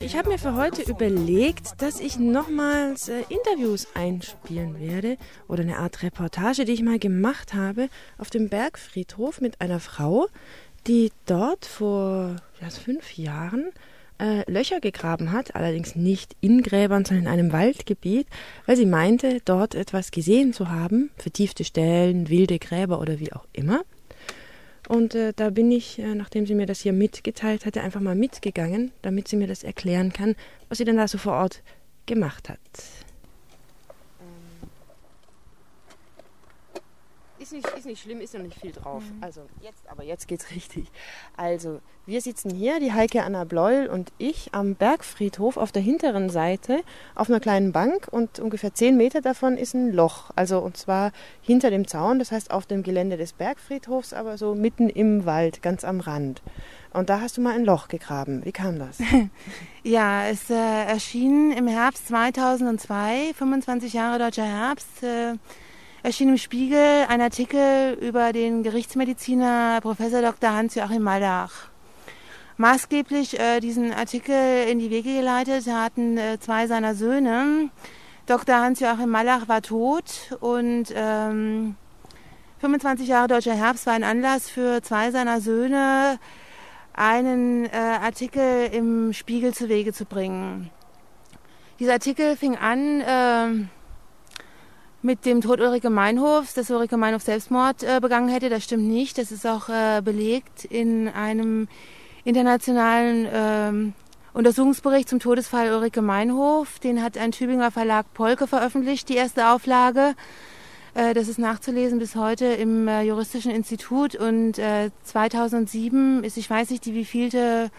Ich habe mir für heute überlegt, dass ich nochmals äh, Interviews einspielen werde oder eine Art Reportage, die ich mal gemacht habe auf dem Bergfriedhof mit einer Frau, die dort vor ja, fünf Jahren äh, Löcher gegraben hat, allerdings nicht in Gräbern, sondern in einem Waldgebiet, weil sie meinte, dort etwas gesehen zu haben, vertiefte Stellen, wilde Gräber oder wie auch immer. Und äh, da bin ich, äh, nachdem sie mir das hier mitgeteilt hatte, einfach mal mitgegangen, damit sie mir das erklären kann, was sie denn da so vor Ort gemacht hat. Ist nicht, ist nicht schlimm, ist noch nicht viel drauf. Mhm. Also jetzt, aber jetzt geht's richtig. Also, wir sitzen hier, die Heike Anna Bleul und ich, am Bergfriedhof auf der hinteren Seite auf einer kleinen Bank und ungefähr zehn Meter davon ist ein Loch. Also und zwar hinter dem Zaun, das heißt auf dem Gelände des Bergfriedhofs, aber so mitten im Wald, ganz am Rand. Und da hast du mal ein Loch gegraben. Wie kam das? ja, es äh, erschien im Herbst 2002, 25 Jahre deutscher Herbst. Äh, erschien im Spiegel ein Artikel über den Gerichtsmediziner Professor Dr. Hans-Joachim Maldach. Maßgeblich äh, diesen Artikel in die Wege geleitet hatten äh, zwei seiner Söhne. Dr. Hans-Joachim Mallach war tot und ähm, 25 Jahre Deutscher Herbst war ein Anlass für zwei seiner Söhne, einen äh, Artikel im Spiegel zu Wege zu bringen. Dieser Artikel fing an, äh, mit dem Tod Ulrike Meinhofs, dass Ulrike Meinhof Selbstmord äh, begangen hätte. Das stimmt nicht. Das ist auch äh, belegt in einem internationalen ähm, Untersuchungsbericht zum Todesfall Ulrike Meinhof. Den hat ein Tübinger Verlag Polke veröffentlicht, die erste Auflage. Äh, das ist nachzulesen bis heute im äh, Juristischen Institut. Und 2007 äh, ist, ich weiß nicht, die wievielte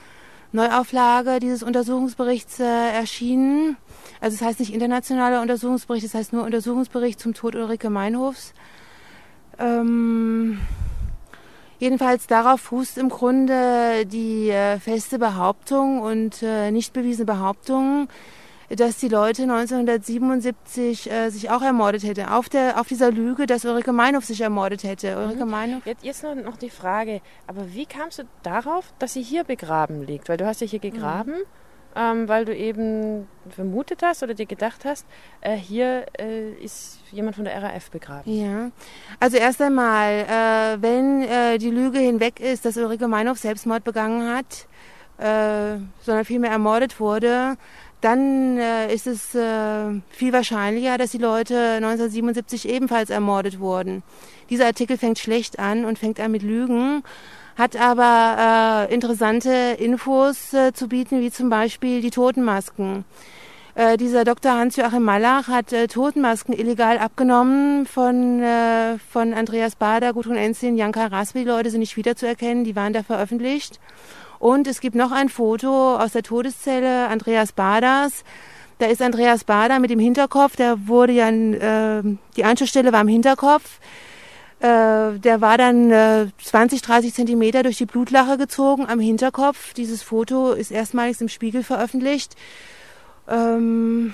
Neuauflage dieses Untersuchungsberichts erschienen. Also es das heißt nicht internationaler Untersuchungsbericht, es das heißt nur Untersuchungsbericht zum Tod Ulrike Meinhofs. Ähm, jedenfalls darauf fußt im Grunde die äh, feste Behauptung und äh, nicht bewiesene Behauptung, dass die Leute 1977 äh, sich auch ermordet hätte. Auf, der, auf dieser Lüge, dass Ulrike Meinhof sich ermordet hätte. Ulrike mhm. Meinhof. Jetzt, jetzt noch, noch, die Frage, aber wie kamst du darauf, dass sie hier begraben liegt? Weil du hast ja hier gegraben. Mhm ähm, weil du eben vermutet hast oder dir gedacht hast, äh, hier äh, ist jemand von der RAF begraben. Ja, also erst einmal, äh, wenn äh, die Lüge hinweg ist, dass Ulrike Meinhof Selbstmord begangen hat, äh, sondern vielmehr ermordet wurde, dann äh, ist es viel wahrscheinlicher, dass die Leute 1977 ebenfalls ermordet wurden. Dieser Artikel fängt schlecht an und fängt an mit Lügen hat aber äh, interessante Infos äh, zu bieten, wie zum Beispiel die Totenmasken. Äh, dieser Dr. Hans-Joachim Mallach hat äh, Totenmasken illegal abgenommen von, äh, von Andreas Bader, Gudrun Enzin, Janka Raspi. Die Leute sind nicht wiederzuerkennen, die waren da veröffentlicht. Und es gibt noch ein Foto aus der Todeszelle Andreas Baders. Da ist Andreas Bader mit dem Hinterkopf, der wurde ja, äh, die Anschlussstelle war im Hinterkopf. Äh, der war dann äh, 20, 30 Zentimeter durch die Blutlache gezogen am Hinterkopf. Dieses Foto ist erstmalig im Spiegel veröffentlicht. Ähm,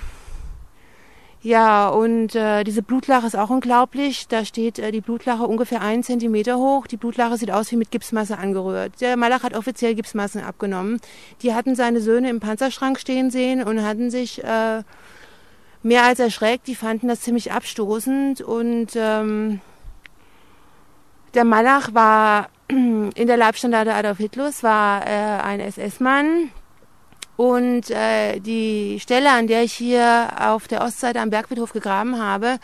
ja, und äh, diese Blutlache ist auch unglaublich. Da steht äh, die Blutlache ungefähr einen Zentimeter hoch. Die Blutlache sieht aus wie mit Gipsmasse angerührt. Der Malach hat offiziell Gipsmassen abgenommen. Die hatten seine Söhne im Panzerschrank stehen sehen und hatten sich äh, mehr als erschreckt. Die fanden das ziemlich abstoßend und ähm, der Malach war in der Leibstandarte Adolf Hitlers, war äh, ein SS-Mann. Und äh, die Stelle, an der ich hier auf der Ostseite am Bergfriedhof gegraben habe,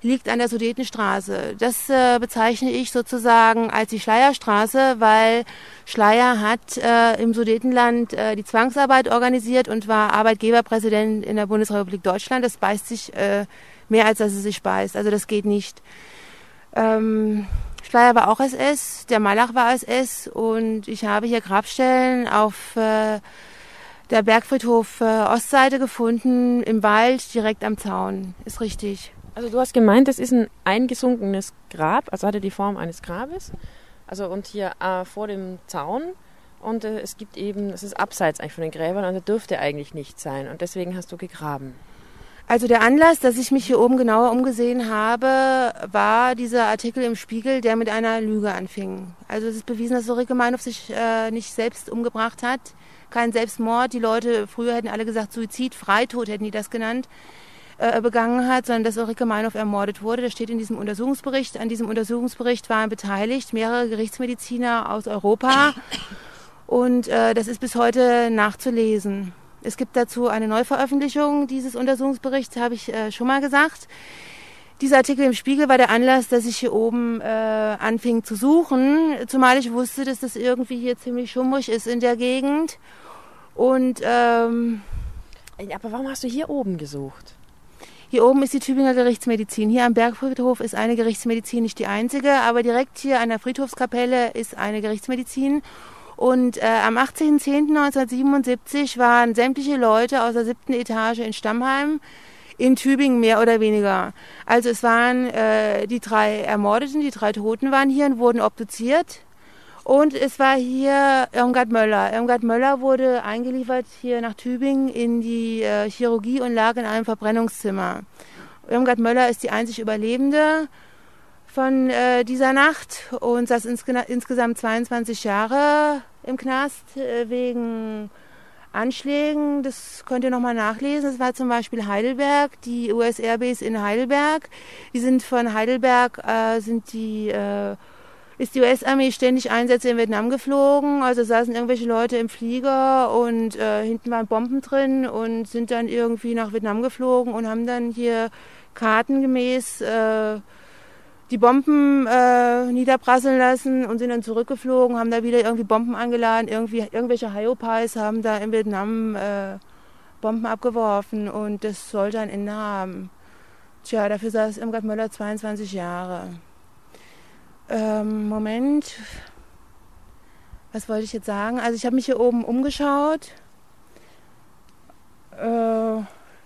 liegt an der Sudetenstraße. Das äh, bezeichne ich sozusagen als die Schleierstraße, weil Schleier hat äh, im Sudetenland äh, die Zwangsarbeit organisiert und war Arbeitgeberpräsident in der Bundesrepublik Deutschland. Das beißt sich äh, mehr, als dass es sich beißt. Also das geht nicht. Ähm, Schleier war auch SS, der Malach war SS und ich habe hier Grabstellen auf äh, der Bergfriedhof äh, Ostseite gefunden, im Wald, direkt am Zaun. Ist richtig. Also du hast gemeint, das ist ein eingesunkenes Grab, also hatte die Form eines Grabes. Also und hier äh, vor dem Zaun und äh, es gibt eben, es ist abseits eigentlich von den Gräbern, also dürfte eigentlich nicht sein und deswegen hast du gegraben. Also der Anlass, dass ich mich hier oben genauer umgesehen habe, war dieser Artikel im Spiegel, der mit einer Lüge anfing. Also es ist bewiesen, dass Ulrike Meinhof sich äh, nicht selbst umgebracht hat. kein Selbstmord. Die Leute, früher hätten alle gesagt Suizid, Freitod hätten die das genannt, äh, begangen hat, sondern dass Ulrike Meinhof ermordet wurde. Das steht in diesem Untersuchungsbericht. An diesem Untersuchungsbericht waren beteiligt mehrere Gerichtsmediziner aus Europa. Und äh, das ist bis heute nachzulesen. Es gibt dazu eine Neuveröffentlichung dieses Untersuchungsberichts, habe ich äh, schon mal gesagt. Dieser Artikel im Spiegel war der Anlass, dass ich hier oben äh, anfing zu suchen, zumal ich wusste, dass das irgendwie hier ziemlich schummrig ist in der Gegend. Und ähm, aber warum hast du hier oben gesucht? Hier oben ist die Tübinger Gerichtsmedizin. Hier am Bergfriedhof ist eine Gerichtsmedizin nicht die einzige, aber direkt hier an der Friedhofskapelle ist eine Gerichtsmedizin. Und äh, am 18.10.1977 waren sämtliche Leute aus der siebten Etage in Stammheim in Tübingen mehr oder weniger. Also es waren äh, die drei Ermordeten, die drei Toten waren hier und wurden obduziert. Und es war hier Irmgard Möller. Irmgard Möller wurde eingeliefert hier nach Tübingen in die äh, Chirurgie und lag in einem Verbrennungszimmer. Irmgard Möller ist die einzig Überlebende von äh, dieser Nacht und saß insge insgesamt 22 Jahre im Knast äh, wegen Anschlägen. Das könnt ihr nochmal nachlesen. Das war zum Beispiel Heidelberg, die US Airbase in Heidelberg. Die sind von Heidelberg, äh, sind die, äh, ist die US-Armee ständig Einsätze in Vietnam geflogen. Also saßen irgendwelche Leute im Flieger und äh, hinten waren Bomben drin und sind dann irgendwie nach Vietnam geflogen und haben dann hier kartengemäß äh, die Bomben äh, niederprasseln lassen und sind dann zurückgeflogen, haben da wieder irgendwie Bomben angeladen, irgendwie irgendwelche Hyopies haben da in Vietnam äh, Bomben abgeworfen und das sollte ein Ende haben. Tja, dafür saß Irmgard Möller 22 Jahre. Ähm, Moment, was wollte ich jetzt sagen? Also ich habe mich hier oben umgeschaut. Äh,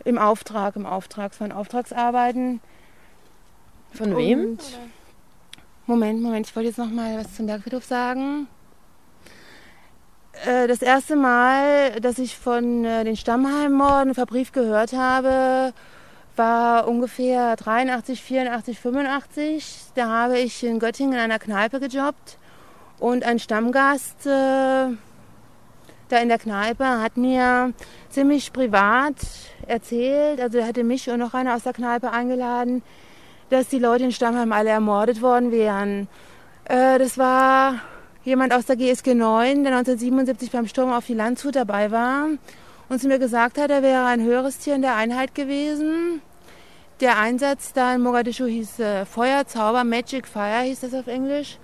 Im Auftrag, im Auftrag von Auftragsarbeiten von wem? Und, Moment, Moment, ich wollte jetzt noch mal was zum Bergfriedhof sagen. Äh, das erste Mal, dass ich von äh, den Stammheimmorden Verbrief gehört habe, war ungefähr 83, 84, 85. Da habe ich in Göttingen in einer Kneipe gejobbt und ein Stammgast äh, da in der Kneipe hat mir ziemlich privat erzählt, also er hatte mich und noch einer aus der Kneipe eingeladen, dass die Leute in Stammheim alle ermordet worden wären. Äh, das war jemand aus der GSG 9, der 1977 beim Sturm auf die Landshut dabei war und zu mir gesagt hat, er wäre ein höheres Tier in der Einheit gewesen. Der Einsatz da in Mogadischu hieß äh, Feuerzauber, Magic Fire hieß das auf Englisch.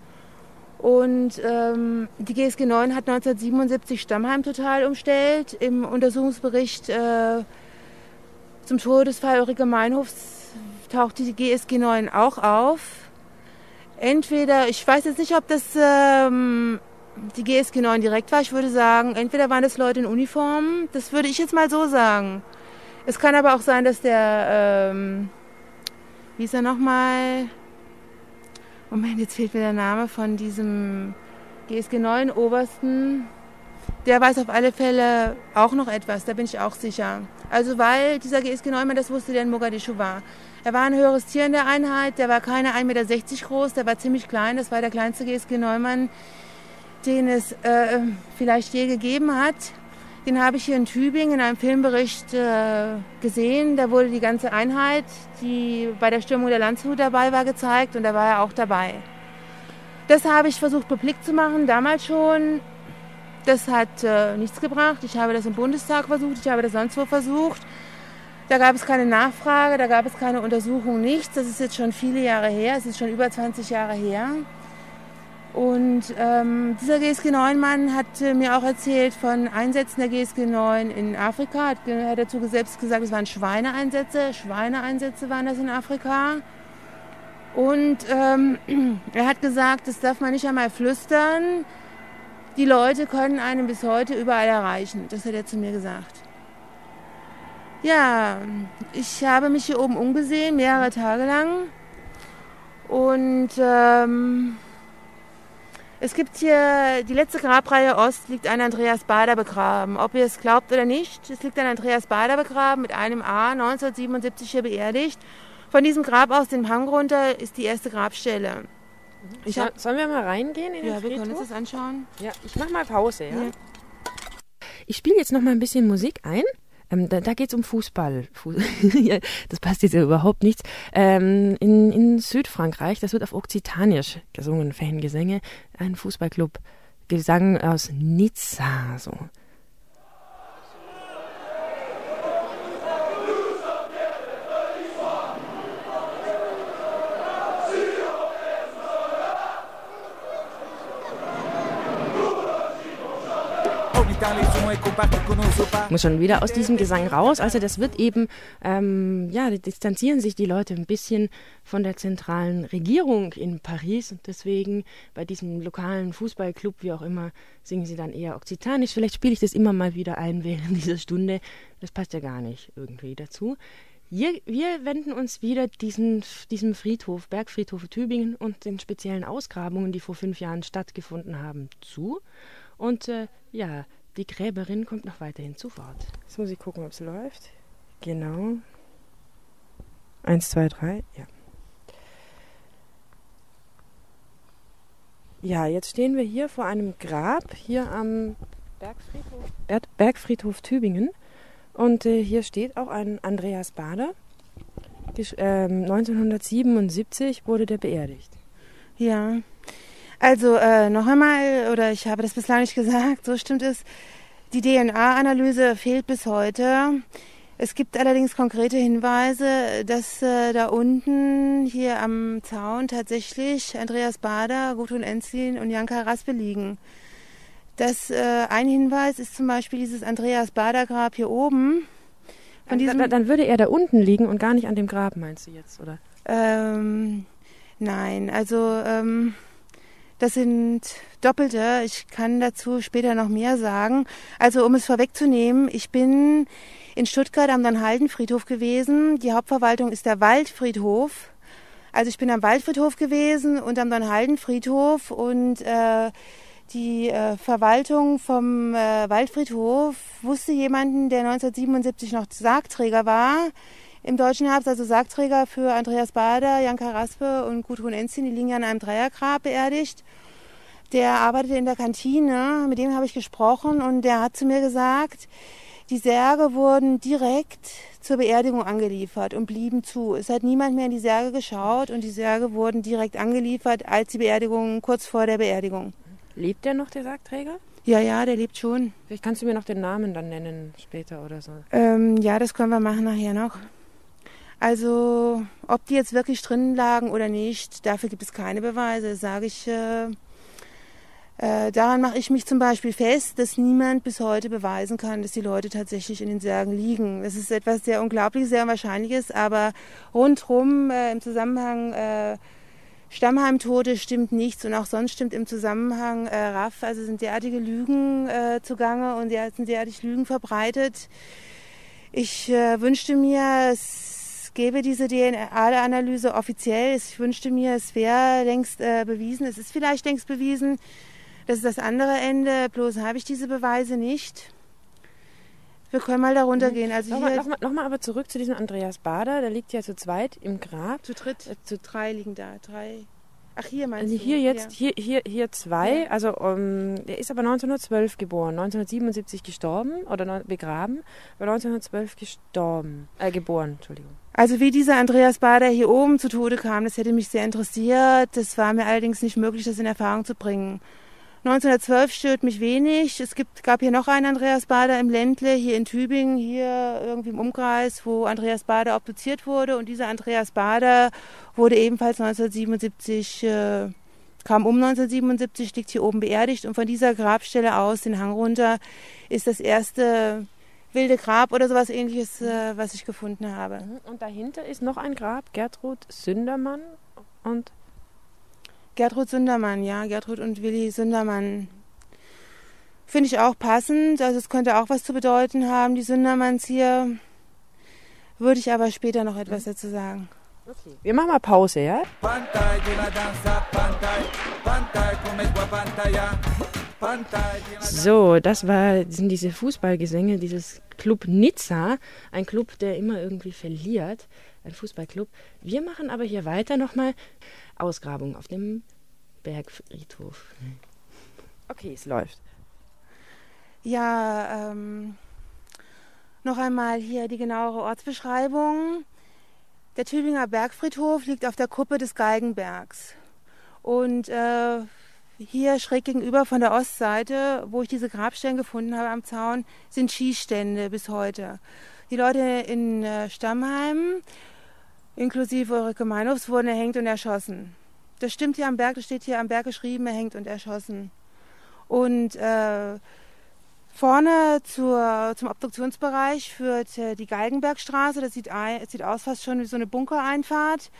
Und ähm, die GSG 9 hat 1977 Stammheim total umstellt. Im Untersuchungsbericht äh, zum Todesfall Ulrike Meinhofs taucht die GSG 9 auch auf. Entweder, ich weiß jetzt nicht, ob das ähm, die GSG 9 direkt war. Ich würde sagen, entweder waren das Leute in Uniform. Das würde ich jetzt mal so sagen. Es kann aber auch sein, dass der, ähm, wie ist er nochmal? Moment, jetzt fehlt mir der Name von diesem GSG 9 Obersten. Der weiß auf alle Fälle auch noch etwas, da bin ich auch sicher. Also weil dieser GSG 9 das wusste, der in Mogadischu war. Er war ein höheres Tier in der Einheit, der war keine 1,60 Meter groß, der war ziemlich klein, das war der kleinste GSG Neumann, den es äh, vielleicht je gegeben hat. Den habe ich hier in Tübingen in einem Filmbericht äh, gesehen. Da wurde die ganze Einheit, die bei der Stürmung der Landshut dabei war, gezeigt und da war er auch dabei. Das habe ich versucht, publik zu machen, damals schon. Das hat äh, nichts gebracht. Ich habe das im Bundestag versucht, ich habe das sonst wo versucht. Da gab es keine Nachfrage, da gab es keine Untersuchung, nichts. Das ist jetzt schon viele Jahre her, es ist schon über 20 Jahre her. Und ähm, dieser GSG 9-Mann hat äh, mir auch erzählt von Einsätzen der GSG 9 in Afrika. Hat, hat dazu selbst gesagt, es waren Schweineeinsätze. Schweineeinsätze waren das in Afrika. Und ähm, er hat gesagt, das darf man nicht einmal flüstern. Die Leute können einen bis heute überall erreichen. Das hat er zu mir gesagt. Ja, ich habe mich hier oben umgesehen, mehrere Tage lang. Und ähm, es gibt hier die letzte Grabreihe Ost, liegt ein Andreas Bader begraben. Ob ihr es glaubt oder nicht, es liegt ein Andreas Bader begraben mit einem A, 1977 hier beerdigt. Von diesem Grab aus dem Hang runter ist die erste Grabstelle. Ich hab, Sollen wir mal reingehen in den Ja, wir können uns das anschauen. Ja, ich mach mal Pause, ja? ja. Ich spiele jetzt noch mal ein bisschen Musik ein. Ähm, da da geht es um Fußball. Fu ja, das passt jetzt ja überhaupt nichts. Ähm, in, in Südfrankreich, das wird auf Okzitanisch gesungen, Fangesänge. Ein Fußballclub, Gesang aus Nizza. So. Muss schon wieder aus diesem Gesang raus. Also das wird eben, ähm, ja, distanzieren sich die Leute ein bisschen von der zentralen Regierung in Paris und deswegen bei diesem lokalen Fußballclub, wie auch immer, singen sie dann eher Okzitanisch. Vielleicht spiele ich das immer mal wieder ein während dieser Stunde. Das passt ja gar nicht irgendwie dazu. Wir, wir, wenden uns wieder diesen, diesem Friedhof, Bergfriedhof Tübingen und den speziellen Ausgrabungen, die vor fünf Jahren stattgefunden haben, zu. Und äh, ja, die Gräberin kommt noch weiterhin zu Wort. Jetzt muss ich gucken, ob es läuft. Genau. Eins, zwei, drei, ja. Ja, jetzt stehen wir hier vor einem Grab, hier am Bergfriedhof, Bergfriedhof Tübingen. Und äh, hier steht auch ein Andreas Bader. äh, 1977 wurde der beerdigt. Ja, also äh, noch einmal, oder ich habe das bislang nicht gesagt, so stimmt es, die DNA-Analyse fehlt bis heute. Es gibt allerdings konkrete Hinweise, dass äh, da unten hier am Zaun tatsächlich Andreas Bader, Gudrun Enzlin und Janka Raspe liegen. Das, äh, ein Hinweis ist zum Beispiel dieses Andreas Bader Grab hier oben. Von diesem, dann, dann würde er da unten liegen und gar nicht an dem Grab, meinst du jetzt, oder? Ähm, nein, also ähm, das sind Doppelte. Ich kann dazu später noch mehr sagen. Also um es vorwegzunehmen, ich bin in Stuttgart am Dannhalden-Friedhof gewesen. Die Hauptverwaltung ist der Waldfriedhof. Also ich bin am Waldfriedhof gewesen und am Dannhalden-Friedhof und äh, die äh, Verwaltung vom äh, Waldfriedhof wusste jemanden, der 1977 noch Sargträger war im Deutschen Herbst, also Sargträger für Andreas Bader, Janka Raspe und Gudrun Enzin, die liegen ja an einem Dreiergrab beerdigt. Der arbeitete in der Kantine, mit dem habe ich gesprochen und der hat zu mir gesagt, die Särge wurden direkt zur Beerdigung angeliefert und blieben zu. Es hat niemand mehr in die Särge geschaut und die Särge wurden direkt angeliefert als die Beerdigung, kurz vor der Beerdigung. Lebt der noch, der Sargträger? Ja, ja, der lebt schon. Vielleicht kannst du mir noch den Namen dann nennen später oder so. Ähm, ja, das können wir machen nachher noch. Also, ob die jetzt wirklich drin lagen oder nicht, dafür gibt es keine Beweise, sage ich. Äh, äh, daran mache ich mich zum Beispiel fest, dass niemand bis heute beweisen kann, dass die Leute tatsächlich in den Särgen liegen. Das ist etwas sehr Unglaubliches, sehr Unwahrscheinliches, aber rundherum äh, im Zusammenhang äh, Stammheimtote stimmt nichts und auch sonst stimmt im Zusammenhang äh, RAF, also sind derartige Lügen äh, zugange und sind derartig Lügen verbreitet. Ich äh, wünschte mir, es gäbe diese DNA-Analyse offiziell. Ich wünschte mir, es wäre längst äh, bewiesen. Es ist vielleicht längst bewiesen. Das ist das andere Ende. Bloß habe ich diese Beweise nicht. Wir können mal darunter mhm. gehen. Also Nochmal noch mal, noch mal aber zurück zu diesem Andreas Bader. Der liegt ja zu zweit im Grab. Zu dritt. Äh, zu drei liegen da. Drei. Ach, hier meinst also hier du? jetzt, ja. hier, hier, hier zwei. Ja. Also, um, er ist aber 1912 geboren, 1977 gestorben oder begraben, aber 1912 gestorben, äh, geboren, Entschuldigung. Also wie dieser Andreas Bader hier oben zu Tode kam, das hätte mich sehr interessiert. Das war mir allerdings nicht möglich, das in Erfahrung zu bringen. 1912 stört mich wenig. Es gibt, gab hier noch einen Andreas Bader im Ländle, hier in Tübingen, hier irgendwie im Umkreis, wo Andreas Bader obduziert wurde. Und dieser Andreas Bader wurde ebenfalls 1977, äh, kam um 1977, liegt hier oben beerdigt. Und von dieser Grabstelle aus, den Hang runter, ist das erste wilde Grab oder sowas ähnliches, äh, was ich gefunden habe. Mhm. Und dahinter ist noch ein Grab, Gertrud Sündermann und Gertrud Sündermann, ja, Gertrud und Willi Sündermann. Finde ich auch passend, also es könnte auch was zu bedeuten haben, die Sündermanns hier. Würde ich aber später noch etwas dazu sagen. Okay. Wir machen mal Pause, ja? So, das war, sind diese Fußballgesänge dieses Club Nizza, ein Club, der immer irgendwie verliert, ein Fußballclub. Wir machen aber hier weiter nochmal Ausgrabung auf dem Bergfriedhof. Okay, es läuft. Ja, ähm, noch einmal hier die genauere Ortsbeschreibung. Der Tübinger Bergfriedhof liegt auf der Kuppe des Geigenbergs. Und äh, hier schräg gegenüber von der Ostseite, wo ich diese Grabstellen gefunden habe am Zaun, sind Schießstände bis heute. Die Leute in äh, Stammheim, inklusive Ulrike Meinhofs, wurden erhängt und erschossen. Das stimmt hier am Berg, das steht hier am Berg geschrieben, erhängt und erschossen. Und äh, vorne zur, zum Obduktionsbereich führt äh, die Galgenbergstraße. Das sieht, ein, das sieht aus fast schon wie so eine Bunkereinfahrt.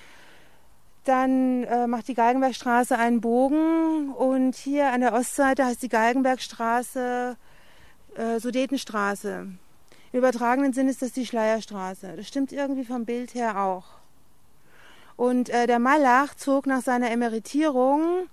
Dann äh, macht die Galgenbergstraße einen Bogen und hier an der Ostseite heißt die Galgenbergstraße äh, Sudetenstraße. Im übertragenen Sinn ist das die Schleierstraße. Das stimmt irgendwie vom Bild her auch. Und äh, der Malach zog nach seiner Emeritierung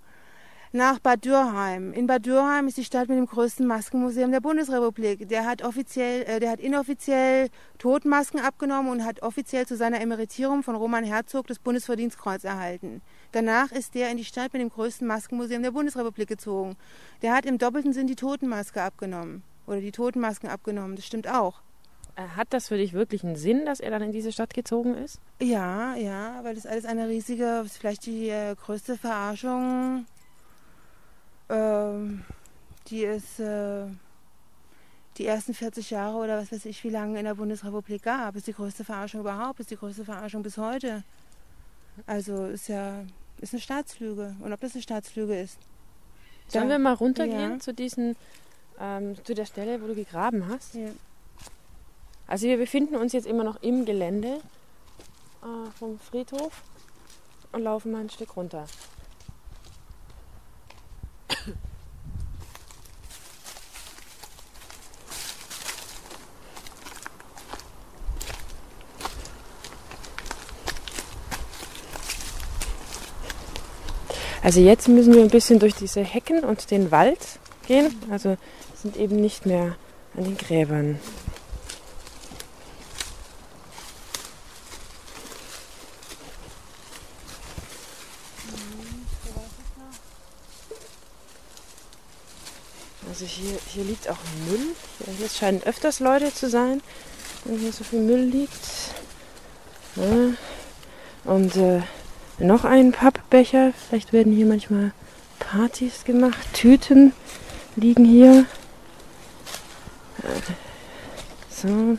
nach Bad Dürheim. In Bad Dürheim ist die Stadt mit dem größten Maskenmuseum der Bundesrepublik. Der hat offiziell, äh, der hat inoffiziell Totmasken abgenommen und hat offiziell zu seiner Emeritierung von Roman Herzog das Bundesverdienstkreuz erhalten. Danach ist der in die Stadt mit dem größten Maskenmuseum der Bundesrepublik gezogen. Der hat im doppelten Sinn die Totenmaske abgenommen oder die Totenmasken abgenommen. Das stimmt auch. Äh, hat das für dich wirklich einen Sinn, dass er dann in diese Stadt gezogen ist? Ja, ja, weil das alles eine riesige, vielleicht die äh, größte Verarschung ähm, die es äh, die ersten 40 Jahre oder was weiß ich, wie lange in der Bundesrepublik gab. Ist die größte Verarschung überhaupt, ist die größte Verarschung bis heute. Also ist ja ist eine Staatslüge. Und ob das eine Staatslüge ist. Sollen da, wir mal runtergehen ja. zu diesen, ähm, zu der Stelle, wo du gegraben hast? Ja. Also wir befinden uns jetzt immer noch im Gelände äh, vom Friedhof und laufen mal ein Stück runter. Also jetzt müssen wir ein bisschen durch diese Hecken und den Wald gehen. Also sind eben nicht mehr an den Gräbern. Also hier, hier liegt auch Müll. Hier scheinen öfters Leute zu sein, wenn hier so viel Müll liegt. Ja. Und äh, noch ein Pappbecher. Vielleicht werden hier manchmal Partys gemacht. Tüten liegen hier. So.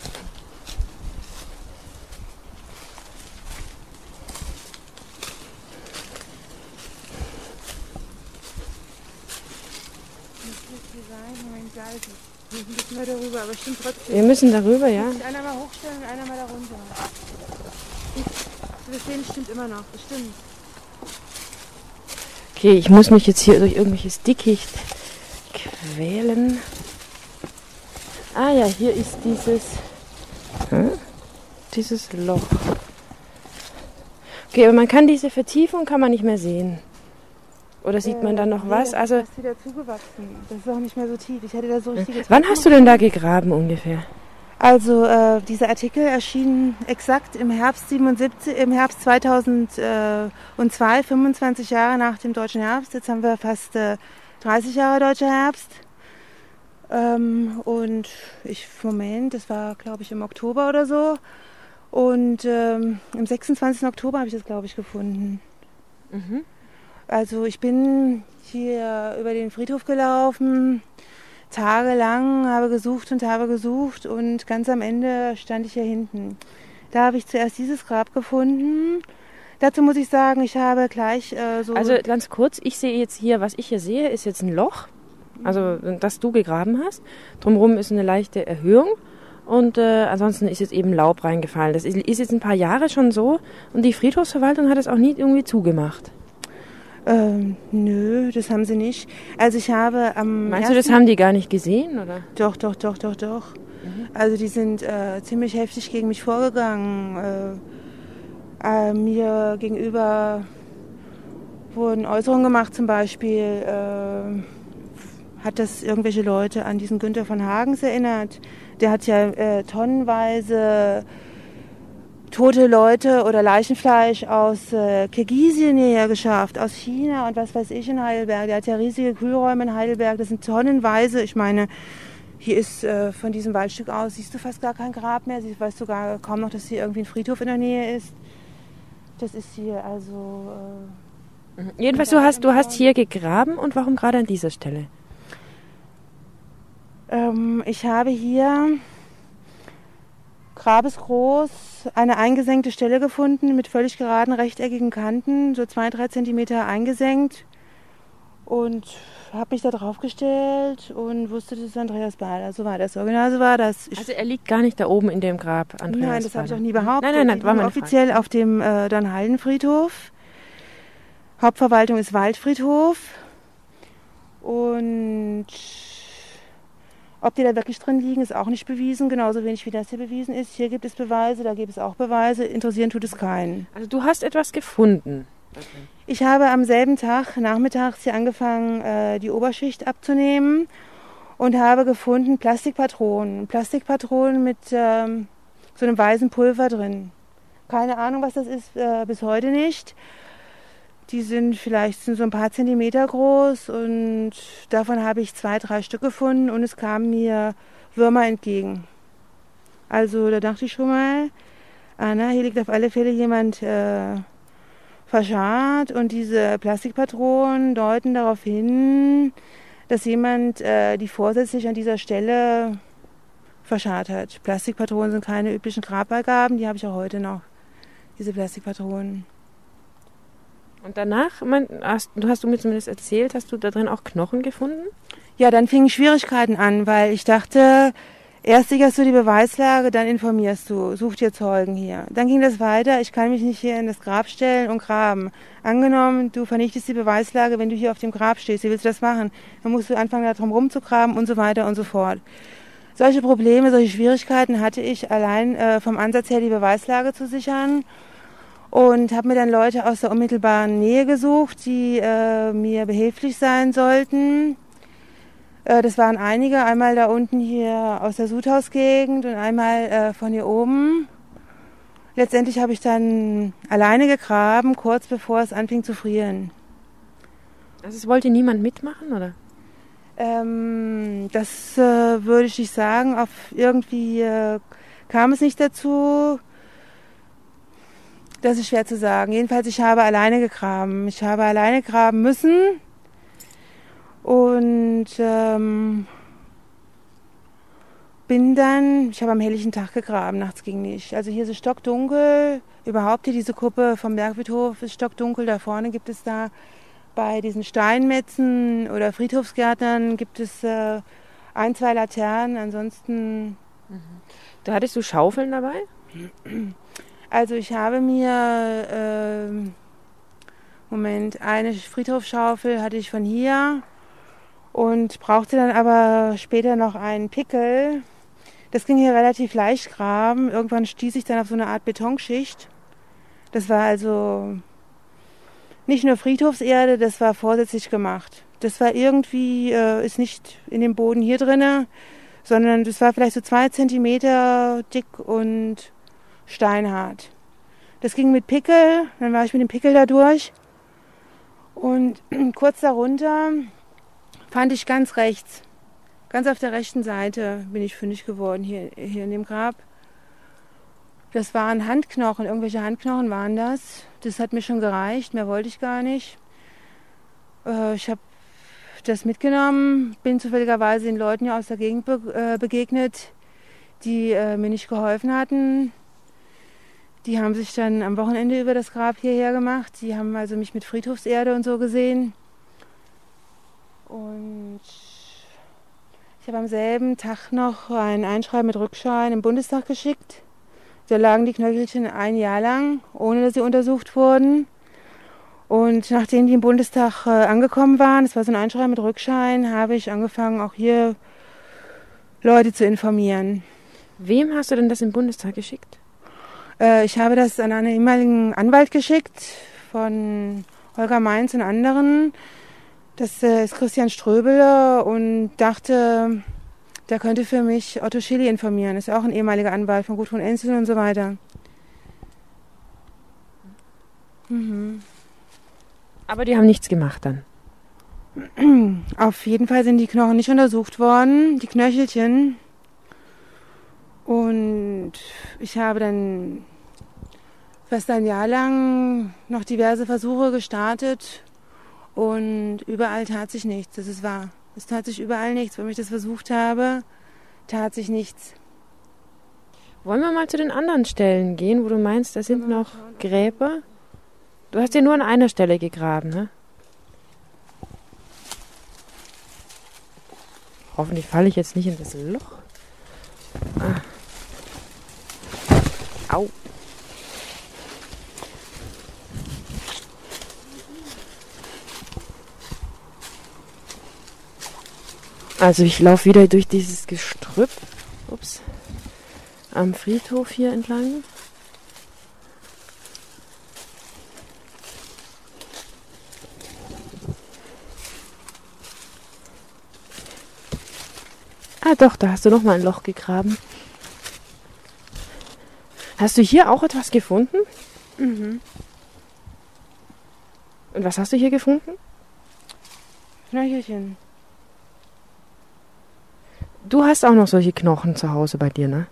Wir müssen darüber, ja. Einer mal hochstellen und einer mal darunter. Das Sehen stimmt immer noch, das stimmt. Okay, ich muss mich jetzt hier durch irgendwelches Dickicht quälen. Ah ja, hier ist dieses, hm? dieses Loch. Okay, aber man kann diese Vertiefung kann man nicht mehr sehen. Oder sieht man da noch nee, was? Also, das ist wieder zugewachsen. Das ist auch nicht mehr so tief. Ich hätte da so richtige Wann hast du denn da gegraben ungefähr? Also äh, dieser Artikel erschien exakt im Herbst 77, im Herbst 2002, 25 Jahre nach dem deutschen Herbst. Jetzt haben wir fast äh, 30 Jahre deutscher Herbst. Ähm, und ich, Moment, das war glaube ich im Oktober oder so. Und ähm, am 26. Oktober habe ich das glaube ich gefunden. Mhm. Also ich bin hier über den Friedhof gelaufen tagelang, habe gesucht und habe gesucht und ganz am Ende stand ich hier hinten. Da habe ich zuerst dieses Grab gefunden. Dazu muss ich sagen, ich habe gleich äh, so. Also ganz kurz, ich sehe jetzt hier, was ich hier sehe, ist jetzt ein Loch, also das du gegraben hast. Drumherum ist eine leichte Erhöhung und äh, ansonsten ist jetzt eben Laub reingefallen. Das ist, ist jetzt ein paar Jahre schon so und die Friedhofsverwaltung hat es auch nie irgendwie zugemacht. Ähm, nö, das haben sie nicht. Also ich habe am. Meinst du, das haben die gar nicht gesehen, oder? Doch, doch, doch, doch, doch. Mhm. Also die sind äh, ziemlich heftig gegen mich vorgegangen. Äh, äh, mir gegenüber wurden Äußerungen gemacht, zum Beispiel äh, hat das irgendwelche Leute an diesen Günther von Hagens erinnert. Der hat ja äh, tonnenweise tote Leute oder Leichenfleisch aus äh, Kirgisien hierher geschafft, aus China und was weiß ich in Heidelberg. Der hat ja riesige Kühlräume in Heidelberg, das sind tonnenweise. Ich meine, hier ist äh, von diesem Waldstück aus, siehst du fast gar kein Grab mehr. Sie weißt sogar kaum noch, dass hier irgendwie ein Friedhof in der Nähe ist. Das ist hier also. Äh, mhm. Jedenfalls, du hast, du hast hier gegraben und warum gerade an dieser Stelle? Ähm, ich habe hier grabesgroß eine eingesenkte Stelle gefunden mit völlig geraden rechteckigen Kanten, so zwei, drei Zentimeter eingesenkt. Und habe mich da drauf gestellt und wusste, das ist Andreas Bader. So war das. So genau so war das. Ich also er liegt gar nicht da oben in dem Grab, Andreas Nein, das habe ich auch nie behauptet. Nein, nein, nein, war meine offiziell Frage. auf dem äh, Dannhaldenfriedhof. Hauptverwaltung ist Waldfriedhof. Und ob die da wirklich drin liegen, ist auch nicht bewiesen, genauso wenig wie das hier bewiesen ist. Hier gibt es Beweise, da gibt es auch Beweise. Interessieren tut es keinen. Also du hast etwas gefunden. Okay. Ich habe am selben Tag nachmittags hier angefangen, äh, die Oberschicht abzunehmen und habe gefunden Plastikpatronen. Plastikpatronen mit ähm, so einem weißen Pulver drin. Keine Ahnung, was das ist, äh, bis heute nicht. Die sind vielleicht sind so ein paar Zentimeter groß und davon habe ich zwei, drei Stück gefunden und es kamen mir Würmer entgegen. Also da dachte ich schon mal, Anna, hier liegt auf alle Fälle jemand äh, verscharrt und diese Plastikpatronen deuten darauf hin, dass jemand äh, die vorsätzlich an dieser Stelle verscharrt hat. Plastikpatronen sind keine üblichen Grabbeigaben, die habe ich auch heute noch, diese Plastikpatronen. Und danach, mein, hast, du hast du mir zumindest erzählt, hast du da drin auch Knochen gefunden? Ja, dann fingen Schwierigkeiten an, weil ich dachte, Erst sicherst du die Beweislage, dann informierst du, such dir Zeugen hier. Dann ging das weiter, ich kann mich nicht hier in das Grab stellen und graben. Angenommen, du vernichtest die Beweislage, wenn du hier auf dem Grab stehst, wie willst du das machen? Dann musst du anfangen, da drum rumzugraben und so weiter und so fort. Solche Probleme, solche Schwierigkeiten hatte ich allein äh, vom Ansatz her, die Beweislage zu sichern und habe mir dann Leute aus der unmittelbaren Nähe gesucht, die äh, mir behilflich sein sollten. Äh, das waren einige, einmal da unten hier aus der Sudhausgegend und einmal äh, von hier oben. Letztendlich habe ich dann alleine gegraben, kurz bevor es anfing zu frieren. Also es wollte niemand mitmachen, oder? Ähm, das äh, würde ich nicht sagen. Auf irgendwie äh, kam es nicht dazu. Das ist schwer zu sagen. Jedenfalls, ich habe alleine gegraben. Ich habe alleine graben müssen. Und ähm, bin dann, ich habe am helllichen Tag gegraben, nachts ging nicht. Also hier ist es stockdunkel, überhaupt hier diese Kuppe vom Bergfriedhof ist stockdunkel. Da vorne gibt es da bei diesen Steinmetzen oder Friedhofsgärtnern gibt es äh, ein, zwei Laternen, ansonsten... Mhm. Da hattest du Schaufeln dabei? Also ich habe mir, äh, Moment, eine Friedhofschaufel hatte ich von hier und brauchte dann aber später noch einen Pickel. Das ging hier relativ leicht graben. Irgendwann stieß ich dann auf so eine Art Betonschicht. Das war also nicht nur Friedhofserde, das war vorsätzlich gemacht. Das war irgendwie, äh, ist nicht in dem Boden hier drinne, sondern das war vielleicht so zwei Zentimeter dick und steinhart. Das ging mit Pickel, dann war ich mit dem Pickel da durch. Und kurz darunter fand ich ganz rechts. Ganz auf der rechten Seite bin ich fündig geworden, hier, hier in dem Grab. Das waren Handknochen, irgendwelche Handknochen waren das. Das hat mir schon gereicht, mehr wollte ich gar nicht. Äh, ich habe das mitgenommen, bin zufälligerweise den Leuten aus der Gegend äh, begegnet, die äh, mir nicht geholfen hatten. Die haben sich dann am Wochenende über das Grab hierher gemacht. Die haben also mich mit Friedhofserde und so gesehen. Und ich habe am selben Tag noch ein Einschreiben mit Rückschein im Bundestag geschickt. Da lagen die Knöchelchen ein Jahr lang, ohne dass sie untersucht wurden. Und nachdem die im Bundestag äh, angekommen waren, das war so ein Einschreiben mit Rückschein, habe ich angefangen, auch hier Leute zu informieren. Wem hast du denn das im Bundestag geschickt? Äh, ich habe das an einen ehemaligen Anwalt geschickt von Holger Mainz und anderen. Das äh, ist Christian Ströbele und dachte, der könnte für mich Otto Schilly informieren. Ist ja auch ein ehemaliger Anwalt von Gudrun Enzel und so weiter. Mhm. Aber die haben nichts gemacht dann? Auf jeden Fall sind die Knochen nicht untersucht worden, die Knöchelchen. Und ich habe dann fast ein Jahr lang noch diverse Versuche gestartet und überall tat sich nichts. Das ist wahr. Es tat sich überall nichts. Wenn ich das versucht habe, tat sich nichts. Wollen wir mal zu den anderen Stellen gehen, wo du meinst, da sind noch Gräber? Du hast ja nur an einer Stelle gegraben, ne? Hoffentlich falle ich jetzt nicht in das Loch. Ah. Au. Also ich laufe wieder durch dieses Gestrüpp. Ups. Am Friedhof hier entlang. Ah doch, da hast du noch mal ein Loch gegraben. Hast du hier auch etwas gefunden? Mhm. Und was hast du hier gefunden? Knöchelchen. Du hast auch noch solche Knochen zu Hause bei dir, ne?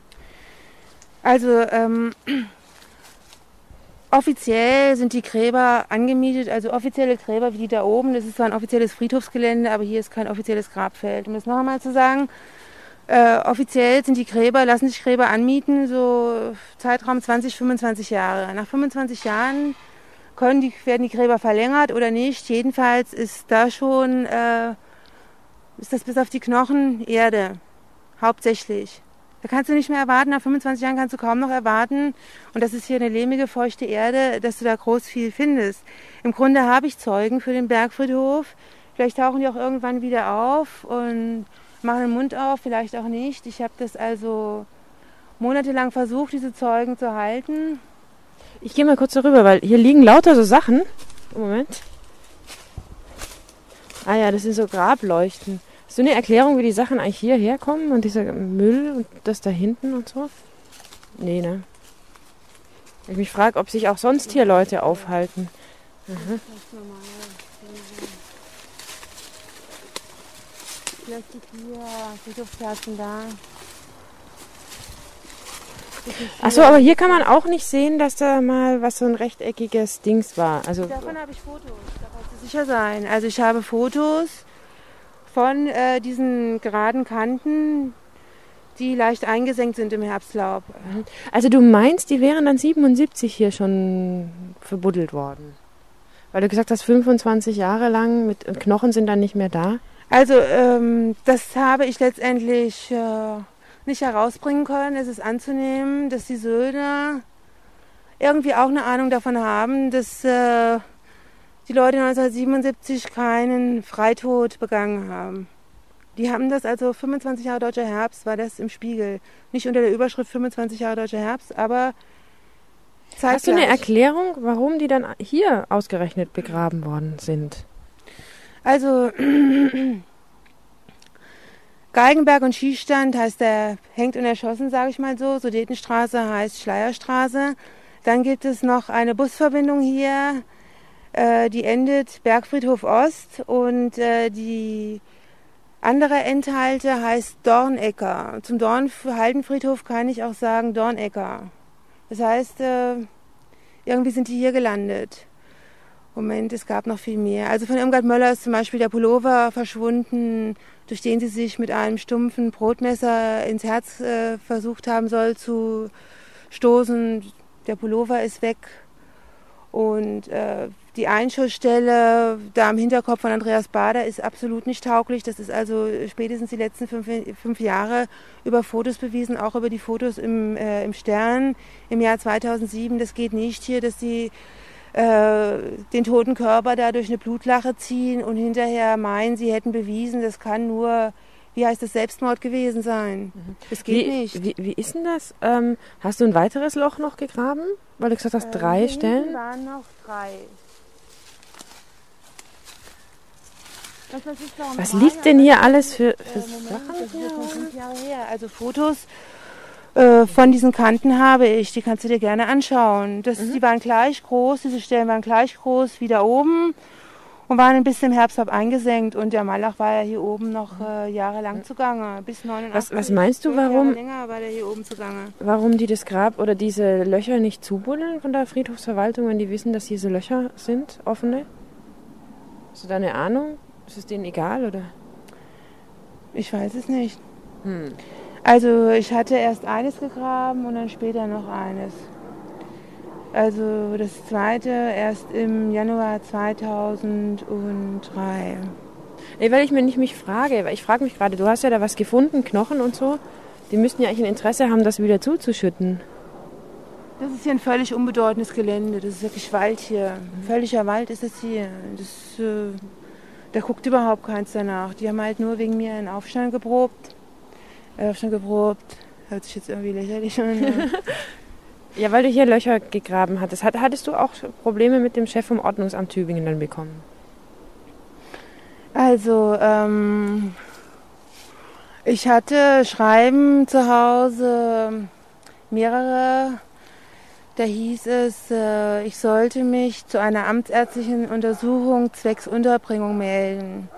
Also ähm, offiziell sind die Gräber angemietet, also offizielle Gräber wie die da oben. Das ist zwar ein offizielles Friedhofsgelände, aber hier ist kein offizielles Grabfeld. Um das noch einmal zu sagen, äh, offiziell sind die Gräber, lassen sich Gräber anmieten, so Zeitraum 20, 25 Jahre. Nach 25 Jahren können die, werden die Gräber verlängert oder nicht. Jedenfalls ist da schon, äh, ist das bis auf die Knochen Erde, hauptsächlich. Da kannst du nicht mehr erwarten, nach 25 Jahren kannst du kaum noch erwarten, und das ist hier eine lehmige, feuchte Erde, dass du da groß viel findest. Im Grunde habe ich Zeugen für den Bergfriedhof. Vielleicht tauchen die auch irgendwann wieder auf und machen den Mund auf, vielleicht auch nicht. Ich habe das also monatelang versucht, diese Zeugen zu halten. Ich gehe mal kurz darüber, weil hier liegen lauter so Sachen. Moment. Ah ja, das sind so Grableuchten. Hast du eine Erklärung, wie die Sachen eigentlich hierher kommen und dieser Müll und das da hinten und so? Nee, ne? Ich mich frage, ob sich auch sonst hier Leute aufhalten. Mhm. Vielleicht liegt hier Friedhofskerzen da. Achso, aber hier kann man auch nicht sehen, dass da mal was so ein rechteckiges Dings war. Also Davon habe ich Fotos, da kannst du sicher sein. Also ich habe Fotos von äh, diesen geraden Kanten, die leicht eingesenkt sind im Herbstlaub. Also du meinst, die wären dann 77 hier schon verbuddelt worden? Weil du gesagt hast, 25 Jahre lang mit Knochen sind dann nicht mehr da? Also ähm, das habe ich letztendlich äh, nicht herausbringen können. Es ist anzunehmen, dass die Söhne irgendwie auch eine Ahnung davon haben, dass äh, die Leute 1977 keinen Freitod begangen haben. Die haben das also 25 Jahre deutscher Herbst, war das im Spiegel. Nicht unter der Überschrift 25 Jahre deutscher Herbst, aber zeitgleich. Hast du eine Erklärung, warum die dann hier ausgerechnet begraben worden sind? Also Geigenberg und Schießstand heißt der hängt und erschossen, sage ich mal so. Sudetenstraße heißt Schleierstraße. Dann gibt es noch eine Busverbindung hier, äh, die endet Bergfriedhof Ost und äh, die andere Endhalte heißt Dornecker. Zum Dornhaldenfriedhof kann ich auch sagen Dornecker. Das heißt, äh, irgendwie sind die hier gelandet. Moment, es gab noch viel mehr. Also von Irmgard Möller ist zum Beispiel der Pullover verschwunden, durch den sie sich mit einem stumpfen Brotmesser ins Herz äh, versucht haben soll zu stoßen. Der Pullover ist weg. Und äh, die Einschussstelle da am Hinterkopf von Andreas Bader ist absolut nicht tauglich. Das ist also spätestens die letzten fünf, fünf Jahre über Fotos bewiesen, auch über die Fotos im, äh, im Stern im Jahr 2007. Das geht nicht hier, dass die äh, den toten Körper da durch eine Blutlache ziehen und hinterher meinen, sie hätten bewiesen, das kann nur, wie heißt das, Selbstmord gewesen sein. Mhm. Das geht wie, nicht. Wie, wie ist denn das? Ähm, hast du ein weiteres Loch noch gegraben? Weil du gesagt hast, äh, drei Stellen? waren noch drei. Was, was liegt denn hier alles für, für äh, Sachen? Das. Also Fotos äh, von diesen Kanten habe ich. Die kannst du dir gerne anschauen. Das, mhm. Die waren gleich groß, diese Stellen waren gleich groß wie da oben. Und waren bis im Herbst ab eingesenkt. Und der Malach war ja hier oben noch äh, jahrelang zugange, bis 89. Was, was meinst du, warum, länger war der hier oben zugange. warum die das Grab oder diese Löcher nicht zubuddeln von der Friedhofsverwaltung, wenn die wissen, dass hier so Löcher sind, offene? Hast du da eine Ahnung? Ist es denen egal oder? Ich weiß es nicht. Hm. Also ich hatte erst eines gegraben und dann später noch eines. Also das zweite erst im Januar 2003. Nee, weil ich mir nicht mich frage, weil ich frage mich gerade, du hast ja da was gefunden, Knochen und so. Die müssten ja eigentlich ein Interesse haben, das wieder zuzuschütten. Das ist hier ein völlig unbedeutendes Gelände. Das ist wirklich Wald hier. Völliger Wald ist das hier. Das, äh, da guckt überhaupt keins danach. Die haben halt nur wegen mir einen Aufstand geprobt. Äh, Aufstand geprobt. Hört sich jetzt irgendwie lächerlich an. ja. Weil du hier Löcher gegraben hattest. Hat, hattest du auch Probleme mit dem Chef vom Ordnungsamt Tübingen dann bekommen? Also, ähm, ich hatte Schreiben zu Hause, mehrere. Da hieß es, äh, ich sollte mich zu einer amtsärztlichen Untersuchung zwecks Unterbringung melden.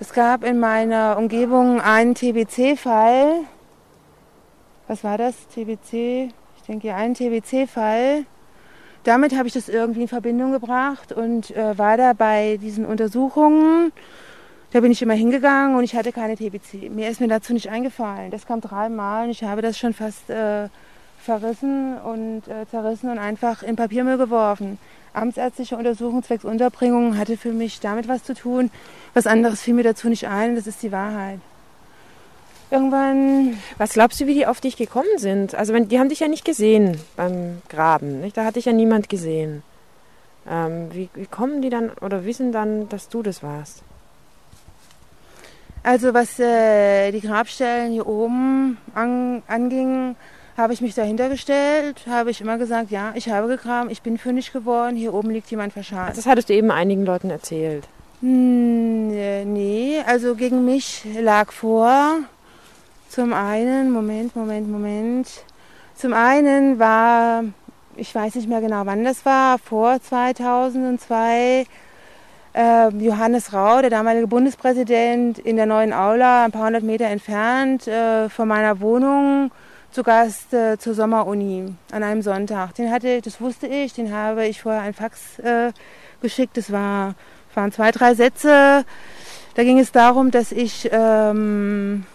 Es gab in meiner Umgebung einen TBC-Fall. Was war das? TBC? Ich denke, einen TBC-Fall. Damit habe ich das irgendwie in Verbindung gebracht und äh, war da bei diesen Untersuchungen. Da bin ich immer hingegangen und ich hatte keine TBC. Mir ist mir dazu nicht eingefallen. Das kam dreimal und ich habe das schon fast äh, verrissen und äh, zerrissen und einfach in Papiermüll geworfen. Amtsärztliche Untersuchung zwecks Unterbringung hatte für mich damit was zu tun. Was anderes fiel mir dazu nicht ein. Das ist die Wahrheit. Irgendwann Was glaubst du, wie die auf dich gekommen sind? Also wenn, die haben dich ja nicht gesehen beim Graben, nicht? Da hat dich ja niemand gesehen. Ähm, wie, wie kommen die dann oder wissen dann, dass du das warst? Also was äh, die Grabstellen hier oben an, anging, habe ich mich dahinter gestellt, habe ich immer gesagt, ja, ich habe gegraben, ich bin fündig geworden, hier oben liegt jemand verscharrt. Das hattest du eben einigen Leuten erzählt. Hm, äh, nee, also gegen mich lag vor, zum einen, Moment, Moment, Moment, zum einen war, ich weiß nicht mehr genau wann das war, vor 2002, äh, Johannes Rau, der damalige Bundespräsident, in der neuen Aula, ein paar hundert Meter entfernt äh, von meiner Wohnung, zu Gast äh, zur Sommeruni an einem Sonntag. Den hatte, das wusste ich, den habe ich vorher ein Fax äh, geschickt. Das war, waren zwei, drei Sätze. Da ging es darum, dass ich ähm,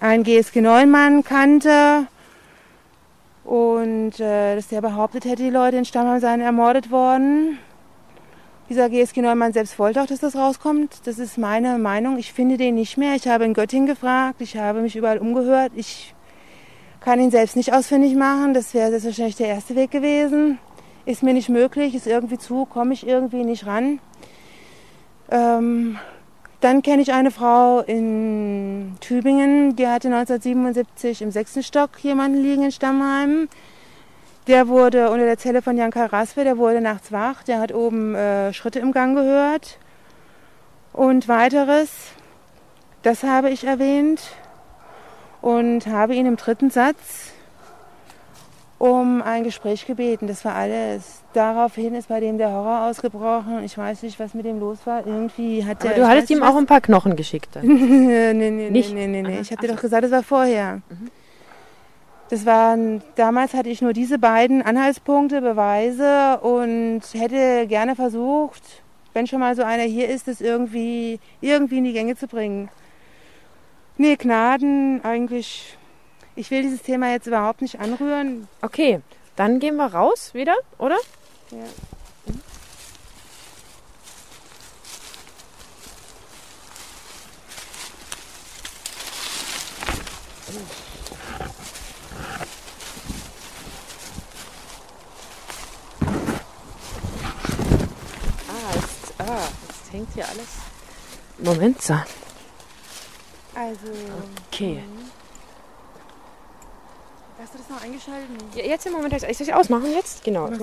einen GSG 9 Mann kannte und äh, dass der behauptet hätte, die Leute in Stammheim seien ermordet worden. Dieser GSG 9 Mann selbst wollte auch, dass das rauskommt. Das ist meine Meinung. Ich finde den nicht mehr. Ich habe in Göttingen gefragt, ich habe mich überall umgehört. Ich kann ihn selbst nicht ausfindig machen. Das wäre selbstverständlich der erste Weg gewesen. Ist mir nicht möglich, ist irgendwie zu, komme ich irgendwie nicht ran. Ähm, dann kenne ich eine Frau in Tübingen, die hatte 1977 im sechsten Stock jemanden liegen in Stammheim. Der wurde unter der Zelle von Jan Karl Raspe, der wurde nachts wach, der hat oben äh, Schritte im Gang gehört. Und weiteres, das habe ich erwähnt und habe ihn im dritten Satz um ein Gespräch gebeten. Das war alles. Daraufhin ist bei dem der Horror ausgebrochen. Ich weiß nicht, was mit dem los war. Irgendwie hat der. Aber du hattest ihm auch ein paar Knochen geschickt. Dann. nee, nee, nee, Nicht? nee, nee, nee. Aha. Ich habe dir doch gesagt, das war vorher. Das waren, damals hatte ich nur diese beiden Anhaltspunkte, Beweise und hätte gerne versucht, wenn schon mal so einer hier ist, das irgendwie, irgendwie in die Gänge zu bringen. Nee, Gnaden eigentlich. Ich will dieses Thema jetzt überhaupt nicht anrühren. Okay, dann gehen wir raus wieder, oder? Ja. Ah, jetzt, ah, jetzt hängt hier alles. Moment, so. Also, Okay. Hast du das noch eingeschaltet? Ja, jetzt im Moment, ich soll ich ausmachen jetzt? Genau. jetzt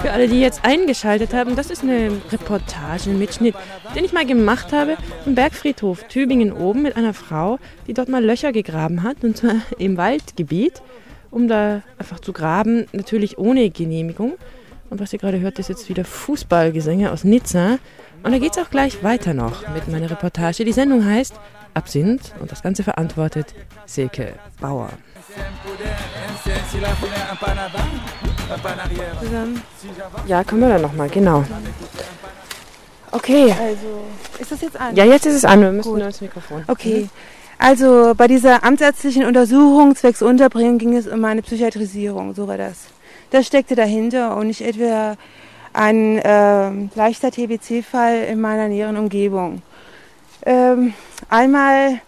Für alle, die jetzt eingeschaltet haben, das ist eine Reportage, ein Mitschnitt, den ich mal gemacht habe im Bergfriedhof Tübingen oben mit einer Frau, die dort mal Löcher gegraben hat, und zwar im Waldgebiet. um da einfach zu graben, natürlich ohne Genehmigung. Und was ihr gerade hört, ist jetzt wieder Fußballgesänge aus Nizza. Und da geht es auch gleich weiter noch mit meiner Reportage. Die Sendung heißt Absinth und das Ganze verantwortet Silke Bauer. Ja, kommen wir dann nochmal, genau. Okay. Also, ist das jetzt an? Ja, jetzt ist es an. Wir müssen Gut. nur ins Mikrofon. Okay. Also bei dieser amtsärztlichen Untersuchung zwecks Unterbringung ging es um eine Psychiatrisierung, so war das. Das steckte dahinter und nicht etwa ein äh, leichter TBC-Fall in meiner näheren Umgebung. Ähm, einmal